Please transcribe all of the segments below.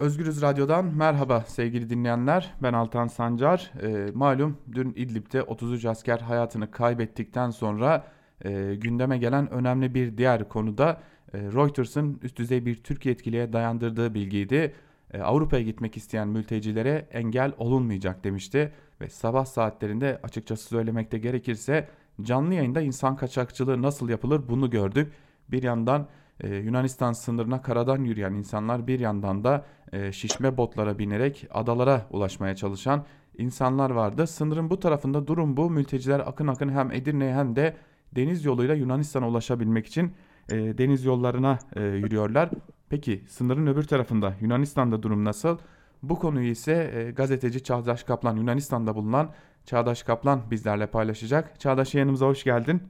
Özgürüz Radyo'dan merhaba sevgili dinleyenler. Ben Altan Sancar. E, malum dün İdlib'de 33 asker hayatını kaybettikten sonra e, gündeme gelen önemli bir diğer konuda e, Reuters'ın üst düzey bir Türk yetkiliye dayandırdığı bilgiydi. E, Avrupa'ya gitmek isteyen mültecilere engel olunmayacak demişti. Ve sabah saatlerinde açıkçası söylemekte gerekirse canlı yayında insan kaçakçılığı nasıl yapılır bunu gördük. Bir yandan ee, Yunanistan sınırına karadan yürüyen insanlar bir yandan da e, şişme botlara binerek adalara ulaşmaya çalışan insanlar vardı. Sınırın bu tarafında durum bu. Mülteciler akın akın hem Edirne'ye hem de deniz yoluyla Yunanistan'a ulaşabilmek için e, deniz yollarına e, yürüyorlar. Peki sınırın öbür tarafında Yunanistan'da durum nasıl? Bu konuyu ise e, gazeteci Çağdaş Kaplan Yunanistan'da bulunan Çağdaş Kaplan bizlerle paylaşacak. Çağdaş yanımıza hoş geldin.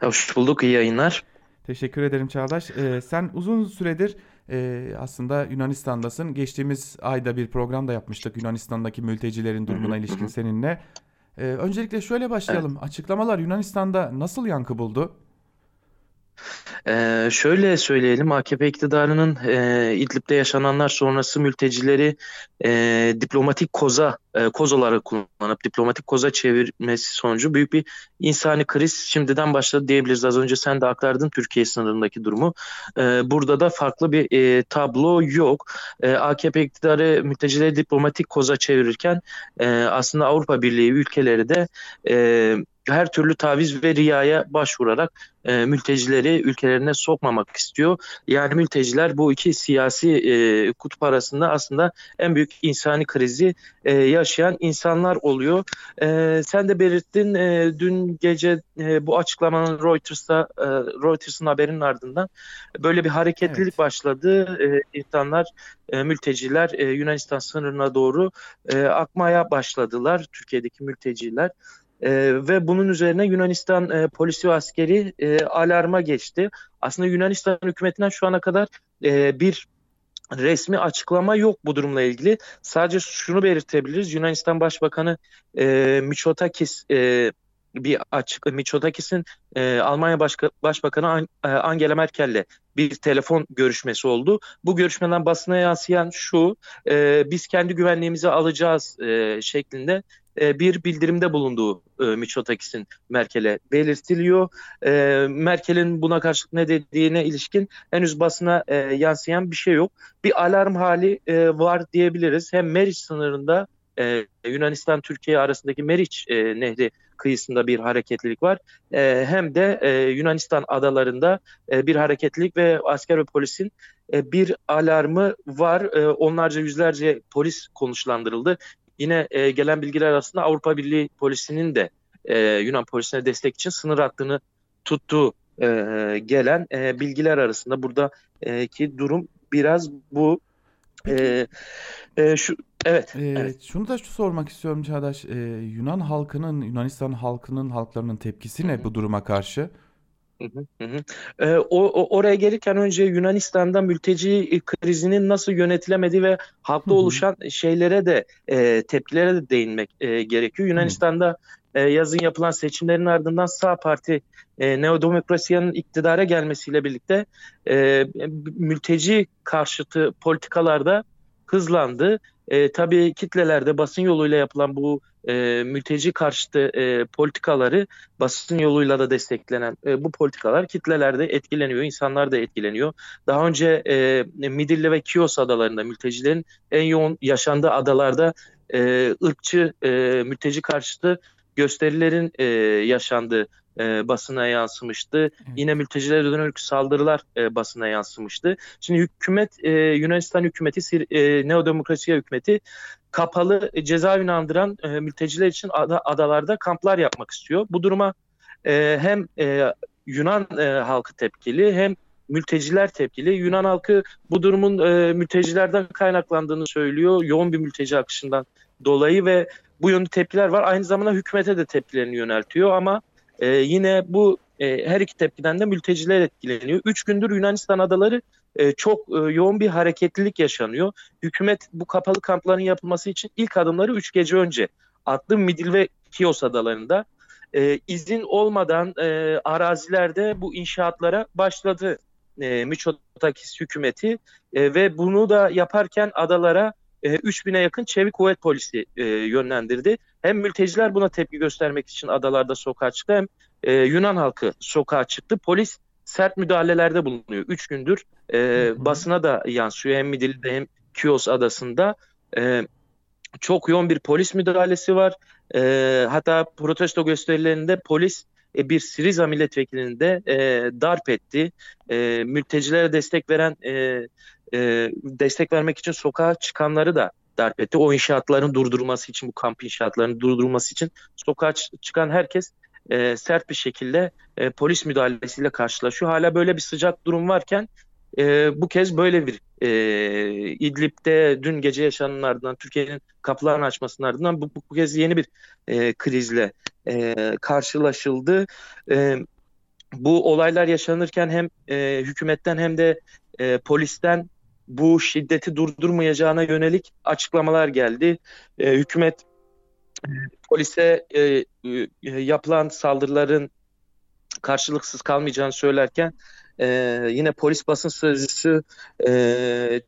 Hoş bulduk, iyi yayınlar. Teşekkür ederim Çağdaş. Ee, sen uzun süredir e, aslında Yunanistan'dasın. Geçtiğimiz ayda bir program da yapmıştık Yunanistan'daki mültecilerin durumuna ilişkin seninle. Ee, öncelikle şöyle başlayalım. Evet. Açıklamalar Yunanistan'da nasıl yankı buldu? Ee, şöyle söyleyelim, AKP iktidarının e, İdlib'de yaşananlar sonrası mültecileri e, diplomatik koza, e, koz olarak kullanıp diplomatik koza çevirmesi sonucu büyük bir insani kriz şimdiden başladı diyebiliriz. Az önce sen de aktardın Türkiye sınırındaki durumu. E, burada da farklı bir e, tablo yok. E, AKP iktidarı mültecileri diplomatik koza çevirirken e, aslında Avrupa Birliği ülkeleri de e, her türlü taviz ve riyaya başvurarak e, mültecileri ülkelerine sokmamak istiyor. Yani mülteciler bu iki siyasi e, kutup arasında aslında en büyük insani krizi e, yaşayan insanlar oluyor. E, sen de belirttin e, dün gece e, bu açıklamanın Reuters'ta e, Reuters'ın haberinin ardından böyle bir hareketlilik evet. başladı. E, insanlar, e, mülteciler e, Yunanistan sınırına doğru e, akmaya başladılar. Türkiye'deki mülteciler. E, ve bunun üzerine Yunanistan e, polisi ve askeri e, alarma geçti. Aslında Yunanistan hükümetinden şu ana kadar e, bir resmi açıklama yok bu durumla ilgili. Sadece şunu belirtebiliriz. Yunanistan Başbakanı e, Mitsotakis e, bir açık Mitsotakis'in e, Almanya Başka, Başbakanı e, Angela Merkel'le bir telefon görüşmesi oldu. Bu görüşmeden basına yansıyan şu, e, biz kendi güvenliğimizi alacağız e, şeklinde e, bir bildirimde bulunduğu e, Mitsotakis'in Merkel'e belirtiliyor. E, Merkel'in buna karşılık ne dediğine ilişkin henüz basına e, yansıyan bir şey yok. Bir alarm hali e, var diyebiliriz. Hem Meriç sınırında e, Yunanistan-Türkiye arasındaki Meriç e, Nehri kıyısında bir hareketlilik var. E, hem de e, Yunanistan adalarında e, bir hareketlilik ve asker ve polisin e, bir alarmı var. E, onlarca yüzlerce polis konuşlandırıldı. Yine e, gelen bilgiler arasında Avrupa Birliği polisinin de e, Yunan polisine destek için sınır hattını tuttuğu e, gelen e, bilgiler arasında buradaki e, durum biraz bu. E, e, şu Evet, Ee, evet. şunu da şu sormak istiyorum Çağdaş. Ee, Yunan halkının, Yunanistan halkının, halklarının tepkisi ne bu duruma karşı? Hı hı, Ee, o, o- oraya gelirken önce Yunanistan'da mülteci krizinin nasıl yönetilemediği ve halkta oluşan şeylere de e, tepkilere de değinmek e, gerekiyor. Yunanistan'da e, yazın yapılan seçimlerin ardından sağ parti e, Neodemokrasiya'nın iktidara gelmesiyle birlikte e, mülteci karşıtı politikalarda hızlandı. E, tabii kitlelerde basın yoluyla yapılan bu e, mülteci karşıtı e, politikaları basın yoluyla da desteklenen e, bu politikalar kitlelerde etkileniyor, insanlar da etkileniyor. Daha önce e, Midilli ve Kios adalarında mültecilerin en yoğun yaşandığı adalarda e, ırkçı e, mülteci karşıtı gösterilerin e, yaşandığı e, basına yansımıştı. Evet. Yine mültecilere dönük saldırılar e, basına yansımıştı. Şimdi hükümet e, Yunanistan hükümeti e, neodemokrasiya hükümeti kapalı e, cezaevini andıran e, mülteciler için ada, adalarda kamplar yapmak istiyor. Bu duruma e, hem e, Yunan e, halkı tepkili hem mülteciler tepkili. Yunan halkı bu durumun e, mültecilerden kaynaklandığını söylüyor. Yoğun bir mülteci akışından dolayı ve bu yönde tepkiler var. Aynı zamanda hükümete de tepkilerini yöneltiyor ama e, yine bu e, her iki tepkiden de mülteciler etkileniyor. Üç gündür Yunanistan adaları e, çok e, yoğun bir hareketlilik yaşanıyor. Hükümet bu kapalı kampların yapılması için ilk adımları üç gece önce attı Midil ve Kios adalarında. E, izin olmadan e, arazilerde bu inşaatlara başladı e, Mitsotakis hükümeti e, ve bunu da yaparken adalara e, 3000'e yakın çevik kuvvet polisi e, yönlendirdi. Hem mülteciler buna tepki göstermek için adalarda sokağa çıktı hem e, Yunan halkı sokağa çıktı. Polis sert müdahalelerde bulunuyor. Üç gündür e, basına da yansıyor hem Midilli'de hem Kios adasında. E, çok yoğun bir polis müdahalesi var. E, hatta protesto gösterilerinde polis e, bir Siriza milletvekilini de e, darp etti. E, mültecilere destek veren e, e, destek vermek için sokağa çıkanları da darp etti. O inşaatların durdurulması için, bu kamp inşaatlarının durdurulması için sokağa çıkan herkes e, sert bir şekilde e, polis müdahalesiyle karşılaşıyor. Hala böyle bir sıcak durum varken e, bu kez böyle bir e, İdlib'de dün gece yaşananlardan, Türkiye'nin kapılarını açmasının ardından bu, bu kez yeni bir e, krizle e, karşılaşıldı. E, bu olaylar yaşanırken hem e, hükümetten hem de e, polisten bu şiddeti durdurmayacağına yönelik açıklamalar geldi. E, hükümet e, polise e, e, yapılan saldırıların karşılıksız kalmayacağını söylerken e, yine polis basın sözcüsü e,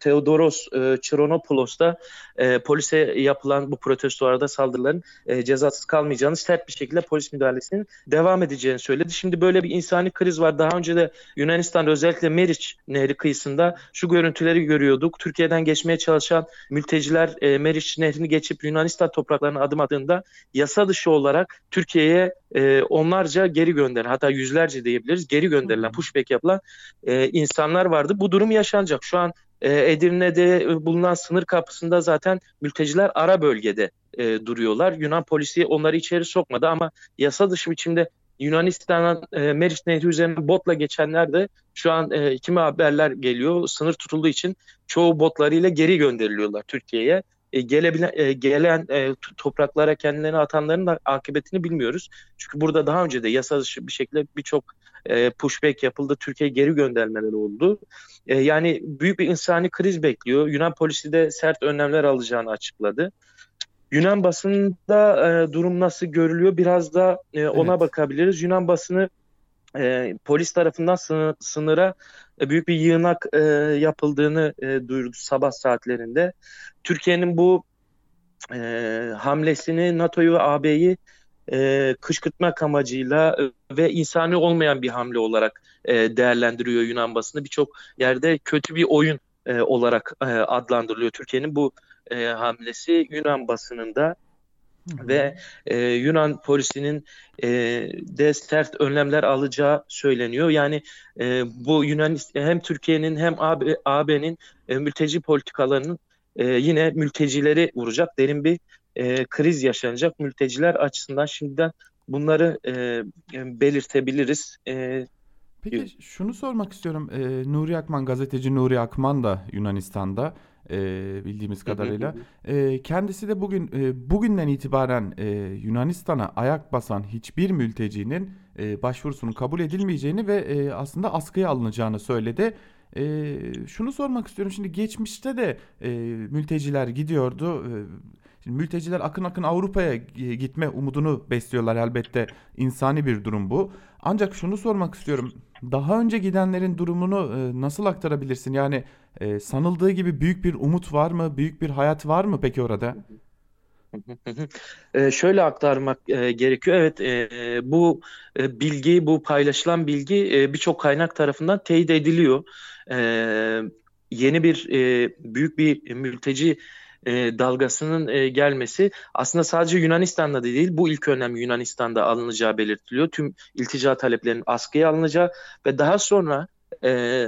Theodoros e, Chironopoulos da e, polise yapılan bu protestolarda saldırıların e, cezasız kalmayacağını sert bir şekilde polis müdahalesinin devam edeceğini söyledi. Şimdi böyle bir insani kriz var. Daha önce de Yunanistan'da özellikle Meriç Nehri kıyısında şu görüntüleri görüyorduk. Türkiye'den geçmeye çalışan mülteciler e, Meriç Nehri'ni geçip Yunanistan topraklarına adım attığında yasa dışı olarak Türkiye'ye e, onlarca geri gönderilen hatta yüzlerce diyebiliriz geri gönderilen pushback yapılan e, insanlar vardı. Bu durum yaşanacak. Şu an e, Edirne'de bulunan sınır kapısında zaten mülteciler ara bölgede e, duruyorlar. Yunan polisi onları içeri sokmadı ama yasa dışı biçimde Yunanistan'dan e, Meriç Nehri üzerinden botla geçenler de şu an e, kimi haberler geliyor. Sınır tutulduğu için çoğu botlarıyla geri gönderiliyorlar Türkiye'ye. E, gelebilen, e, gelen e, topraklara kendilerini atanların da akıbetini bilmiyoruz. Çünkü burada daha önce de yasa dışı bir şekilde birçok e, pushback yapıldı. Türkiye geri göndermeler oldu. E, yani büyük bir insani kriz bekliyor. Yunan polisi de sert önlemler alacağını açıkladı. Yunan basında e, durum nasıl görülüyor? Biraz da e, ona evet. bakabiliriz. Yunan basını e, polis tarafından sınır, sınıra e, büyük bir yığınak e, yapıldığını e, duyurdu sabah saatlerinde. Türkiye'nin bu e, hamlesini NATO'yu ve AB'yi e, kışkırtmak amacıyla e, ve insani olmayan bir hamle olarak e, değerlendiriyor Yunan basını. Birçok yerde kötü bir oyun e, olarak e, adlandırılıyor Türkiye'nin bu e, hamlesi Yunan basınında ve e, Yunan polisinin e, de sert önlemler alacağı söyleniyor. Yani e, bu Yunan hem Türkiye'nin hem AB, AB'nin e, mülteci politikalarının e, yine mültecileri vuracak derin bir e, kriz yaşanacak mülteciler açısından şimdiden bunları e, belirtebiliriz. E, Peki şunu sormak istiyorum. E, Nuri Akman, gazeteci Nuri Akman da Yunanistan'da e, bildiğimiz kadarıyla. E, kendisi de bugün e, bugünden itibaren e, Yunanistan'a ayak basan hiçbir mültecinin e, başvurusunun kabul edilmeyeceğini ve e, aslında askıya alınacağını söyledi. E, şunu sormak istiyorum. Şimdi geçmişte de e, mülteciler gidiyordu. E, Şimdi mülteciler akın akın Avrupa'ya gitme umudunu besliyorlar elbette. insani bir durum bu. Ancak şunu sormak istiyorum. Daha önce gidenlerin durumunu e, nasıl aktarabilirsin? Yani e, sanıldığı gibi büyük bir umut var mı? Büyük bir hayat var mı peki orada? e, şöyle aktarmak e, gerekiyor. Evet, e, bu e, bilgi, bu paylaşılan bilgi e, birçok kaynak tarafından teyit ediliyor. E, yeni bir e, büyük bir mülteci e, dalgasının e, gelmesi aslında sadece Yunanistan'da değil bu ilk önlem Yunanistan'da alınacağı belirtiliyor. Tüm iltica taleplerinin askıya alınacağı ve daha sonra e,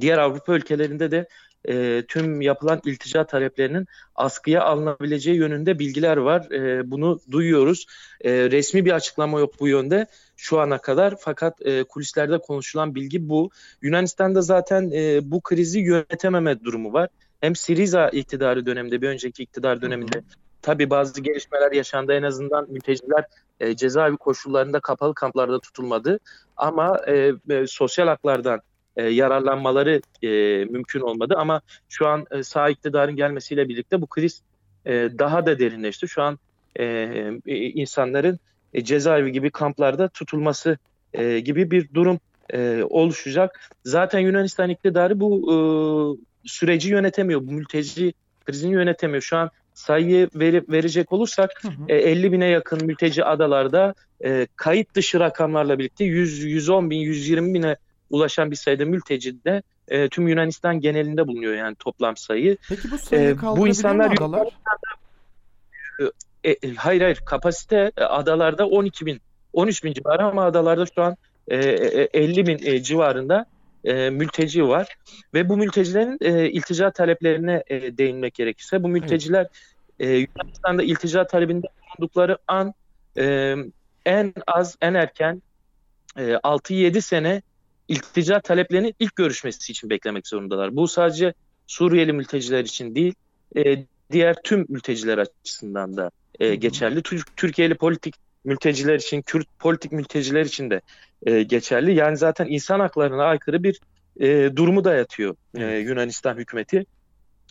diğer Avrupa ülkelerinde de e, tüm yapılan iltica taleplerinin askıya alınabileceği yönünde bilgiler var. E, bunu duyuyoruz. E, resmi bir açıklama yok bu yönde şu ana kadar fakat e, kulislerde konuşulan bilgi bu. Yunanistan'da zaten e, bu krizi yönetememe durumu var hem Siriza iktidarı döneminde bir önceki iktidar döneminde tabi bazı gelişmeler yaşandı en azından mülteciler e, cezaevi koşullarında kapalı kamplarda tutulmadı ama e, e, sosyal haklardan e, yararlanmaları e, mümkün olmadı ama şu an e, sağ iktidarın gelmesiyle birlikte bu kriz e, daha da derinleşti. Şu an e, e, insanların e, cezaevi gibi kamplarda tutulması e, gibi bir durum e, oluşacak. Zaten Yunanistan iktidarı bu e, süreci yönetemiyor. Bu mülteci krizini yönetemiyor. Şu an sayıyı verip verecek olursak Hı hı. e, 50 bine yakın mülteci adalarda e, kayıt dışı rakamlarla birlikte 100, 110 bin, 120 bine ulaşan bir sayıda mülteci de e, tüm Yunanistan genelinde bulunuyor yani toplam sayı. Peki bu sayıyı Ee, bu insanlar mi adalar? E, e, hayır hayır kapasite e, adalarda 12 bin 13 bin civarı ama adalarda şu an e, e, 50 bin e, civarında e, mülteci var ve bu mültecilerin e, iltica taleplerine e, değinmek gerekirse bu mülteciler e, Yunanistan'da iltica talebinde bulundukları an e, en az en erken e, 6-7 sene iltica taleplerinin ilk görüşmesi için beklemek zorundalar. Bu sadece Suriyeli mülteciler için değil, e, diğer tüm mülteciler açısından da e, geçerli. Tür- Türkiye'li politik mülteciler için, Kürt politik mülteciler için de e, geçerli. Yani zaten insan haklarına aykırı bir e, durumu dayatıyor e. Yunanistan hükümeti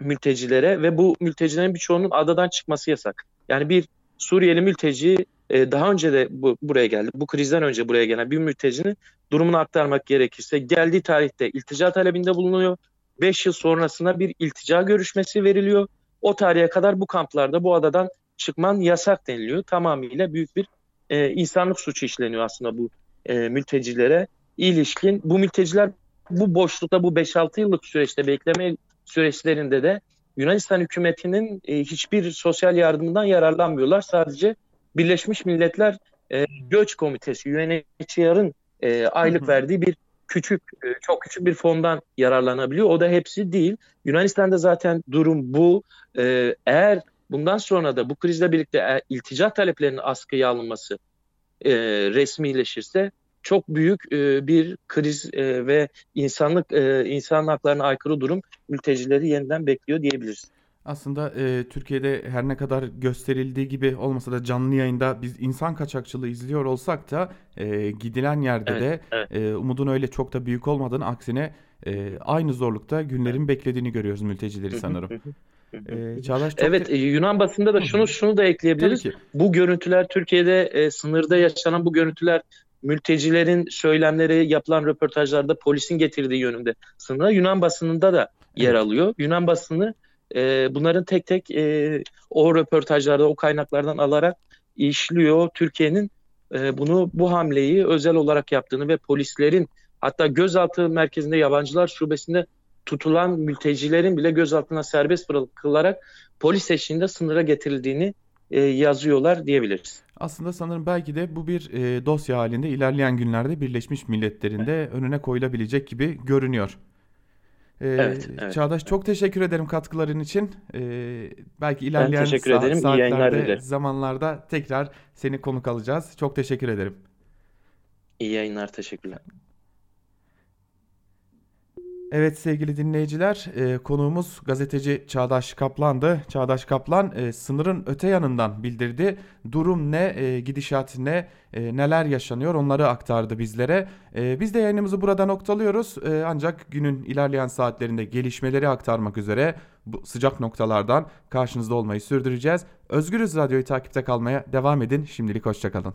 mültecilere ve bu mültecilerin birçoğunun adadan çıkması yasak. Yani bir Suriyeli mülteci e, daha önce de bu, buraya geldi. Bu krizden önce buraya gelen bir mültecinin durumunu aktarmak gerekirse geldiği tarihte iltica talebinde bulunuyor. 5 yıl sonrasında bir iltica görüşmesi veriliyor. O tarihe kadar bu kamplarda bu adadan çıkman yasak deniliyor. Tamamıyla büyük bir e, insanlık suçu işleniyor aslında bu e, mültecilere ilişkin. Bu mülteciler bu boşlukta bu 5-6 yıllık süreçte bekleme süreçlerinde de Yunanistan hükümetinin e, hiçbir sosyal yardımından yararlanmıyorlar. Sadece Birleşmiş Milletler e, Göç Komitesi UNHCR'ın e, aylık Hı hı. verdiği bir küçük e, çok küçük bir fondan yararlanabiliyor. O da hepsi değil. Yunanistan'da zaten durum bu. E, eğer bundan sonra da bu krizle birlikte e, iltica taleplerinin askıya alınması e, resmileşirse çok büyük e, bir kriz e, ve insanlık e, insan haklarına aykırı durum mültecileri yeniden bekliyor diyebiliriz. Aslında e, Türkiye'de her ne kadar gösterildiği gibi olmasa da canlı yayında biz insan kaçakçılığı izliyor olsak da e, gidilen yerde Evet, de evet. e, umudun öyle çok da büyük olmadığını aksine e, aynı zorlukta günlerin beklediğini görüyoruz mültecileri sanırım. Hı hı, hı hı. E, Çağdaş çok Evet, te- e, Yunan basında da şunu şunu da ekleyebiliriz. Bu görüntüler Türkiye'de e, sınırda yaşanan bu görüntüler mültecilerin söylemleri yapılan röportajlarda polisin getirdiği yönünde sınıra Yunan basınında da yer Evet. alıyor. Yunan basını e, bunların tek tek e, o röportajlarda o kaynaklardan alarak işliyor. Türkiye'nin e, bunu bu hamleyi özel olarak yaptığını ve polislerin hatta gözaltı merkezinde yabancılar şubesinde tutulan mültecilerin bile gözaltına serbest bırakılarak polis eşliğinde sınıra getirildiğini e, yazıyorlar diyebiliriz. Aslında sanırım belki de bu bir e, dosya halinde ilerleyen günlerde Birleşmiş Milletler'in de önüne koyulabilecek gibi görünüyor. E, Evet, evet. Çağdaş çok teşekkür ederim katkıların için. E, belki ilerleyen teşekkür sa- ederim. İyi yayınlar saatlerde, zamanlarda tekrar seni konuk alacağız. Çok teşekkür ederim. İyi yayınlar, teşekkürler. Evet sevgili dinleyiciler, e, konuğumuz gazeteci Çağdaş Kaplan'dı. Çağdaş Kaplan e, sınırın öte yanından bildirdi. Durum ne, e, gidişat ne, e, neler yaşanıyor onları aktardı bizlere. E, biz de yayınımızı burada noktalıyoruz. E, ancak günün ilerleyen saatlerinde gelişmeleri aktarmak üzere bu sıcak noktalardan karşınızda olmayı sürdüreceğiz. Özgürüz Radyo'yu takipte kalmaya devam edin. Şimdilik hoşçakalın.